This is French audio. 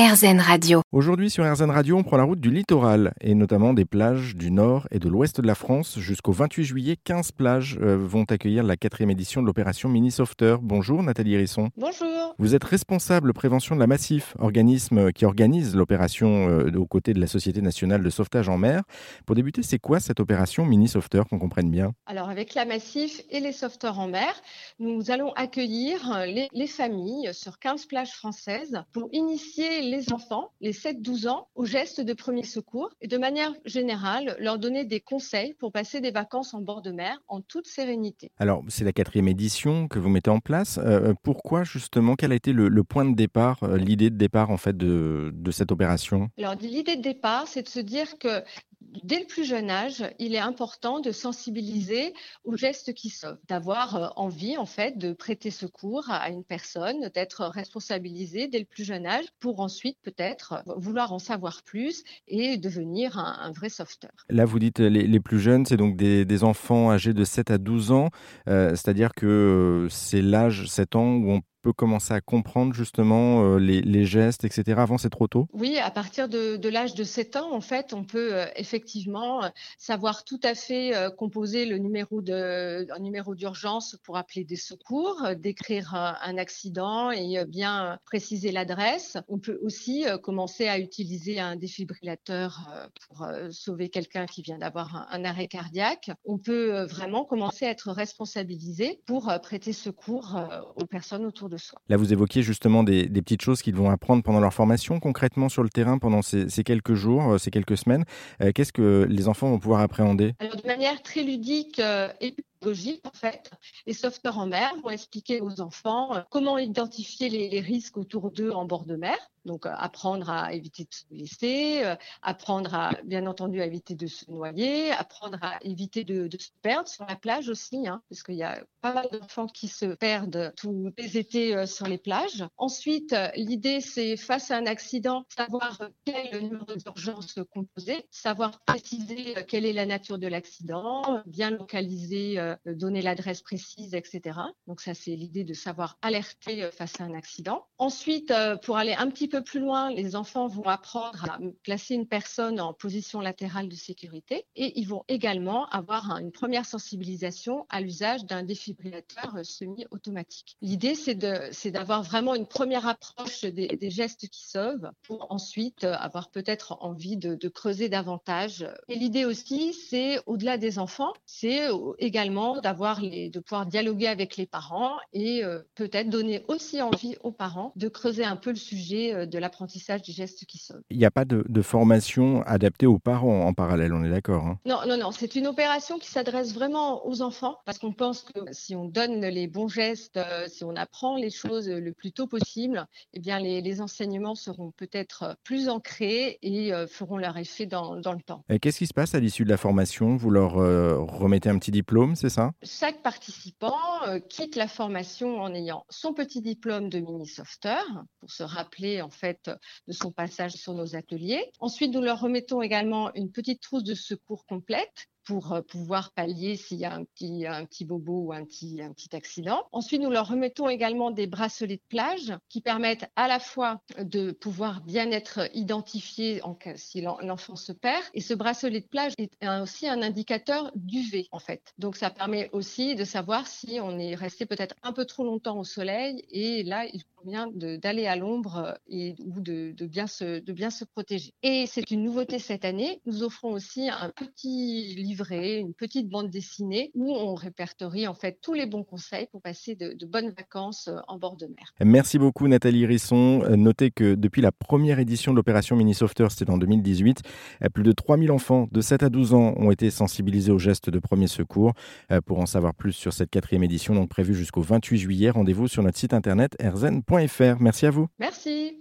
RZN Radio. Aujourd'hui sur RZN Radio, on prend la route du littoral et notamment des plages du nord et de l'ouest de la France. Jusqu'au 28 juillet, 15 plages euh, vont accueillir la quatrième édition de l'opération Mini Softer. Bonjour Nathalie Risson. Bonjour. Vous êtes responsable prévention de la Massif, organisme qui organise l'opération euh, aux côtés de la Société nationale de sauvetage en mer. Pour débuter, c'est quoi cette opération Mini Softer qu'on comprenne bien? Alors avec la Massif et les sauveteurs en mer, nous allons accueillir euh, les, les familles sur 15 plages françaises pour initier les enfants, les 7-12 ans, aux gestes de premier secours et de manière générale leur donner des conseils pour passer des vacances en bord de mer en toute sérénité. Alors, c'est la quatrième édition que vous mettez en place. Euh, pourquoi justement Quel a été le, le point de départ, euh, l'idée de départ en fait de, de cette opération? Alors l'idée de départ, c'est de se dire que dès le plus jeune âge, il est important de sensibiliser aux gestes qui sauvent, d'avoir euh, envie en fait de prêter secours à une personne, d'être responsabilisé dès le plus jeune âge pour ensuite peut-être vouloir en savoir plus et devenir un, vrai sauveteur. Là, vous dites les, plus jeunes, c'est donc des, enfants âgés de 7 à 12 ans, euh, c'est-à-dire que euh, c'est l'âge 7 ans où on peut commencer à comprendre justement euh, les, gestes, etc. Avant, c'est trop tôt? Oui, à partir de, l'âge de 7 ans, en fait, on peut euh, effectivement euh, savoir tout à fait composer le numéro de, numéro d'urgence pour appeler des secours, décrire un, accident et bien préciser l'adresse. On peut aussi commencer à utiliser un défibrillateur pour sauver quelqu'un qui vient d'avoir un, un, arrêt cardiaque. On peut vraiment commencer à être responsabilisé pour prêter secours aux personnes autour de soi. Là, vous évoquiez justement des, des petites choses qu'ils vont apprendre pendant leur formation, concrètement sur le terrain pendant ces, ces quelques jours, euh, ces quelques semaines. Euh, Qu'est-ce que les enfants vont pouvoir appréhender? Alors, de manière très ludique euh, et pédagogique, en fait, les sauveteurs en mer vont expliquer aux enfants euh, comment identifier les, risques autour d'eux en bord de mer. Donc, euh, apprendre à éviter de se blesser, euh, apprendre à, bien entendu, à éviter de se noyer, apprendre à éviter de, se perdre sur la plage aussi, hein, parce qu'il y a pas mal d'enfants qui se perdent tous les étés sur les plages. Ensuite, l'idée, c'est face à un accident, savoir quel numéro d'urgence composé, savoir préciser quelle est la nature de l'accident, bien localiser, euh, donner l'adresse précise, etc. Donc ça, c'est l'idée de savoir alerter euh, face à un accident. Ensuite, pour aller un petit peu plus loin, les enfants vont apprendre à placer une personne en position latérale de sécurité et ils vont également avoir une première sensibilisation à l'usage d'un défibrillateur semi-automatique. L'idée, c'est d'avoir vraiment une première approche des, gestes qui sauvent pour ensuite avoir peut-être envie de, creuser davantage. Et l'idée aussi, c'est au-delà des enfants, c'est également d'avoir les, de pouvoir dialoguer avec les parents et euh, peut-être donner aussi envie aux parents de creuser un peu le sujet de l'apprentissage des gestes qui sauvent. Il n'y a pas de, de, formation adaptée aux parents en parallèle, on est d'accord hein? Non, non, non, c'est une opération qui s'adresse vraiment aux enfants parce qu'on pense que si on donne les bons gestes, euh, si on apprend les choses le plus tôt possible, eh bien les, les enseignements seront peut-être plus ancrés et euh, feront leur effet dans, dans le temps. Qu'est-ce qui se passe à l'issue de la formation? Vous leur euh, remettez un petit diplôme, c'est Chaque participant euh, quitte la formation en ayant son petit diplôme de mini-softer pour se rappeler en fait de son passage sur nos ateliers. Ensuite, nous leur remettons également une petite trousse de secours complète pour euh, pouvoir pallier s'il y a un petit, bobo ou un petit, un petit accident. Ensuite, nous leur remettons également des bracelets de plage qui permettent à la fois de pouvoir bien être identifiés en cas si l'enfant se perd. Et ce bracelet de plage est aussi un indicateur d'UV, en fait. Donc, ça permet aussi de savoir si on est resté peut-être un peu trop longtemps au soleil. Et là, il convient d'aller à l'ombre et ou de, de, bien se, de bien se protéger. Et c'est une nouveauté cette année. Nous offrons aussi un petit livret, une petite bande dessinée où on répertorie en fait tous les bons conseils pour passer de, bonnes vacances en bord de mer. Merci beaucoup Nathalie Risson. Notez que depuis la première édition de l'opération Mini Softer, c'était en 2018, plus de 3000 enfants de 7 à 12 ans ont été sensibilisés aux gestes de premier secours. Pour en savoir plus sur cette quatrième édition, donc prévue jusqu'au 28 juillet, rendez-vous sur notre site internet Merci à vous. Merci.